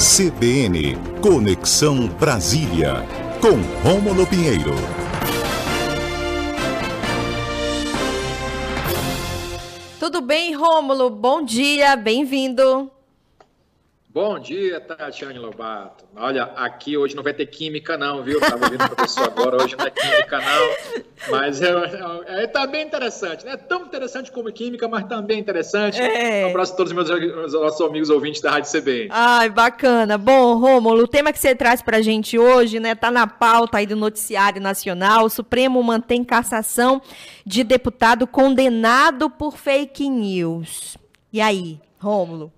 CBN Conexão Brasília, com Rômulo Pinheiro. Tudo bem, Rômulo? Bom dia, bem-vindo. Bom dia, Tatiane Lobato. Olha, aqui hoje não vai ter química, não, viu? Estava ouvindo o professor agora, hoje não é química, não. Mas é, é, é, tá bem interessante, né? Tão interessante como química, mas também interessante. É. Um abraço a todos os meus, meus nossos amigos ouvintes da Rádio CBN. Ai, bacana. Bom, Rômulo, o tema que você traz para a gente hoje, né, tá na pauta aí do noticiário nacional. O Supremo mantém cassação de deputado condenado por fake news. E aí, Rômulo?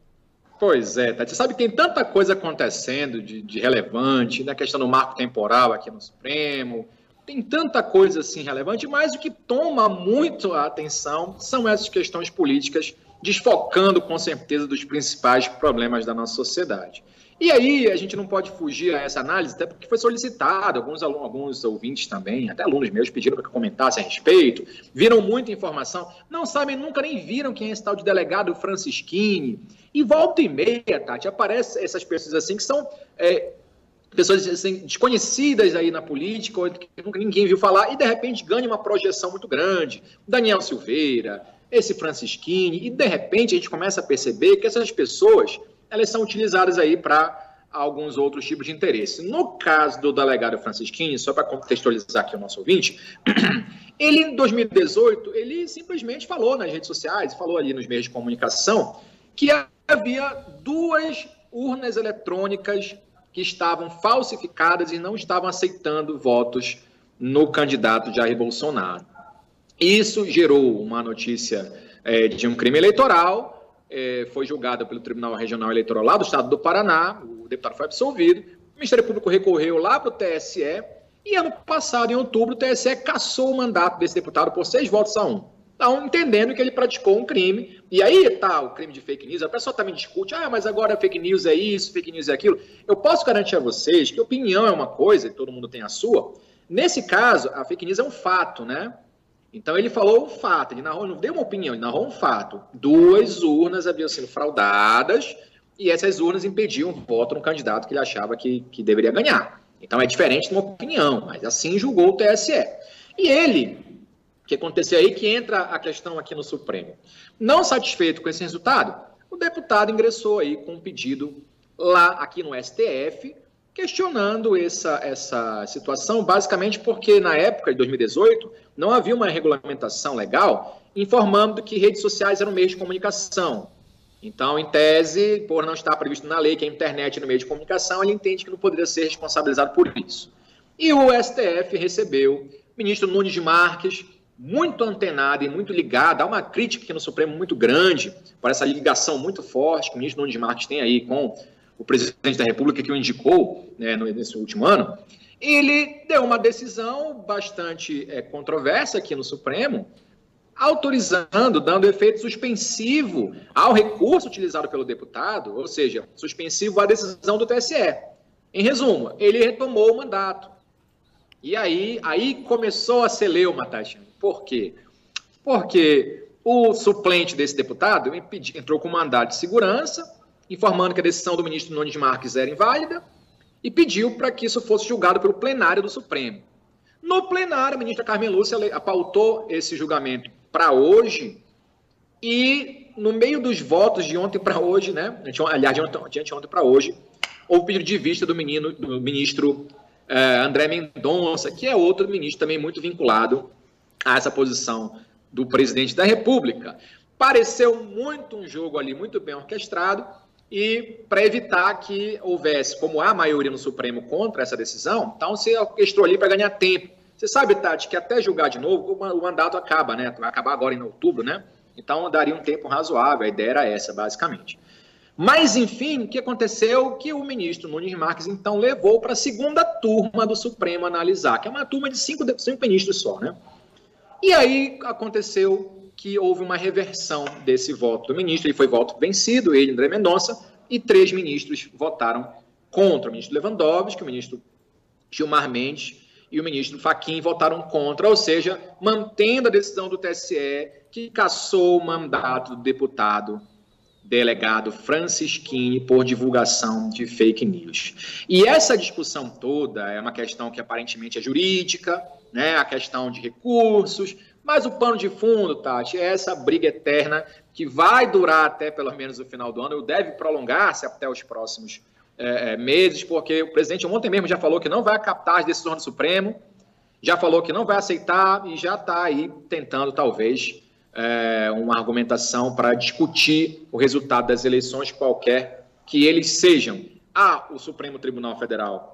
Pois é, Tati. Você sabe que tem tanta coisa acontecendo de, de relevante, na né? questão do marco temporal aqui no Supremo, tem tanta coisa assim relevante, mas o que toma muito a atenção são essas questões políticas, desfocando com certeza dos principais problemas da nossa sociedade. E aí a gente não pode fugir a essa análise, até porque foi solicitado, alguns, alunos, alguns ouvintes também, até alunos meus pediram para que eu comentasse a respeito, viram muita informação, não sabem, nunca nem viram quem é esse tal de delegado Francisquini. E volta e meia, Tati, aparecem essas pessoas assim que são é, pessoas assim, desconhecidas aí na política, que nunca ninguém viu falar, e de repente ganha uma projeção muito grande. Daniel Silveira, esse Francisquini, e de repente a gente começa a perceber que essas pessoas elas são utilizadas aí para alguns outros tipos de interesse. No caso do delegado Francisquinho, só para contextualizar aqui o nosso ouvinte, ele em 2018, ele simplesmente falou nas redes sociais, falou ali nos meios de comunicação, que havia duas urnas eletrônicas que estavam falsificadas e não estavam aceitando votos no candidato Jair Bolsonaro. Isso gerou uma notícia é, de um crime eleitoral é, foi julgada pelo Tribunal Regional Eleitoral lá do Estado do Paraná, o deputado foi absolvido, o Ministério Público recorreu lá para o TSE, e ano passado, em outubro, o TSE cassou o mandato desse deputado por seis votos a um. Então, entendendo que ele praticou um crime, e aí está o crime de fake news, a pessoa também discute, ah, mas agora fake news é isso, fake news é aquilo. Eu posso garantir a vocês que opinião é uma coisa, e todo mundo tem a sua. Nesse caso, a fake news é um fato, né? Então ele falou um fato, ele narrou, não deu uma opinião, ele narrou um fato. Duas urnas haviam sido fraudadas e essas urnas impediam o voto no candidato que ele achava que, que deveria ganhar. Então é diferente de uma opinião, mas assim julgou o TSE. E ele, o que aconteceu aí, que entra a questão aqui no Supremo. Não satisfeito com esse resultado, o deputado ingressou aí com um pedido lá aqui no STF questionando essa, essa situação, basicamente porque na época de 2018 não havia uma regulamentação legal informando que redes sociais eram meio de comunicação. Então, em tese, por não estar previsto na lei que a internet é no meio de comunicação, ele entende que não poderia ser responsabilizado por isso. E o STF recebeu o ministro Nunes de Marques, muito antenado e muito ligado, há uma crítica aqui no Supremo muito grande, por essa ligação muito forte que o ministro Nunes de Marques tem aí com o presidente da República que o indicou né, nesse último ano, ele deu uma decisão bastante é, controversa aqui no Supremo, autorizando, dando efeito suspensivo ao recurso utilizado pelo deputado, ou seja, suspensivo à decisão do TSE. Em resumo, ele retomou o mandato. E aí, aí começou a leu, Tatiana. Por quê? Porque o suplente desse deputado entrou com mandato de segurança, informando que a decisão do ministro Nunes Marques era inválida e pediu para que isso fosse julgado pelo plenário do Supremo. No plenário, a ministra Carmen Lúcia apautou esse julgamento para hoje e no meio dos votos de ontem para hoje, né, aliás, de ontem, ontem para hoje, houve pedido de vista do, menino, do ministro eh, André Mendonça, que é outro ministro também muito vinculado a essa posição do presidente da República. Pareceu muito um jogo ali muito bem orquestrado, e para evitar que houvesse, como há maioria no Supremo contra essa decisão, então você orquestrou ali para ganhar tempo. Você sabe, Tati, que até julgar de novo, o mandato acaba, né? Vai acabar agora em outubro, né? Então daria um tempo razoável, a ideia era essa, basicamente. Mas, enfim, o que aconteceu? Que o ministro Nunes Marques, então, levou para a segunda turma do Supremo analisar, que é uma turma de cinco, cinco ministros só, né? E aí aconteceu que houve uma reversão desse voto do ministro. Ele foi voto vencido, ele, André Mendonça, e três ministros votaram contra. O ministro Lewandowski, o ministro Gilmar Mendes e o ministro Faquim votaram contra, ou seja, mantendo a decisão do TSE que cassou o mandato do deputado delegado Francisquini por divulgação de fake news. E essa discussão toda é uma questão que aparentemente é jurídica, né, a questão de recursos, mas o pano de fundo, Tati, é essa briga eterna que vai durar até pelo menos o final do ano, e deve prolongar-se até os próximos é, é, meses, porque o presidente ontem mesmo já falou que não vai captar as decisões do Supremo, já falou que não vai aceitar e já está aí tentando, talvez, é, uma argumentação para discutir o resultado das eleições, qualquer que eles sejam. Ah, o Supremo Tribunal Federal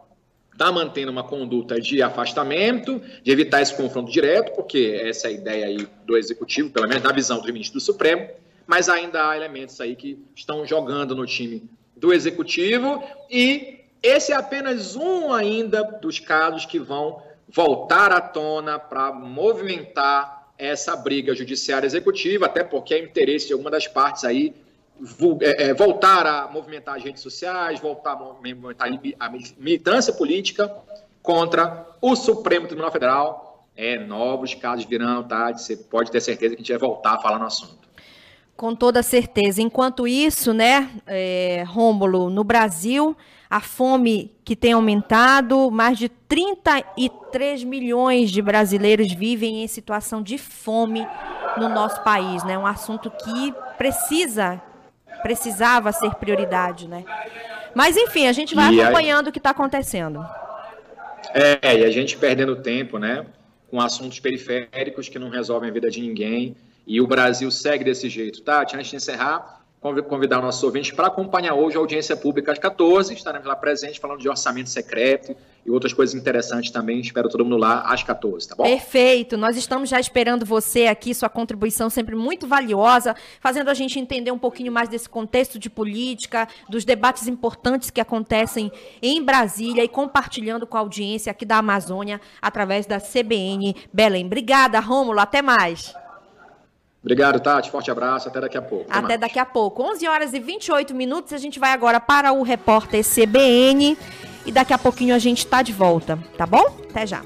está mantendo uma conduta de afastamento, de evitar esse confronto direto, porque essa é a ideia aí do Executivo, pelo menos da visão do ministro do Supremo, mas ainda há elementos aí que estão jogando no time do Executivo e esse é apenas um ainda dos casos que vão voltar à tona para movimentar essa briga judiciária executiva, até porque é interesse de alguma das partes aí voltar a movimentar as redes sociais, voltar a movimentar a militância política contra o Supremo Tribunal Federal. É, novos casos virão, tá? Você pode ter certeza que a gente vai voltar a falar no assunto. Com toda certeza. Enquanto isso, né, é, Rômulo, no Brasil, a fome que tem aumentado, mais de 33 milhões de brasileiros vivem em situação de fome no nosso país, né? Um assunto que precisa precisava ser prioridade, né? Mas enfim, a gente vai e acompanhando aí... o que está acontecendo. É, e a gente perdendo tempo, né? Com assuntos periféricos que não resolvem a vida de ninguém. E o Brasil segue desse jeito, tá? Antes de encerrar, convidar o nosso ouvinte para acompanhar hoje a audiência pública às 14. Estaremos lá presentes falando de orçamento secreto e outras coisas interessantes também. Espero todo mundo lá às 14, tá bom? Perfeito. Nós estamos já esperando você aqui, sua contribuição sempre muito valiosa, fazendo a gente entender um pouquinho mais desse contexto de política, dos debates importantes que acontecem em Brasília e compartilhando com a audiência aqui da Amazônia através da CBN Belém. Obrigada, Rômulo. Até mais. Obrigado, Tati. Forte abraço. Até daqui a pouco. Até, Até daqui a pouco. 11 horas e 28 minutos. A gente vai agora para o repórter CBN. E daqui a pouquinho a gente está de volta. Tá bom? Até já.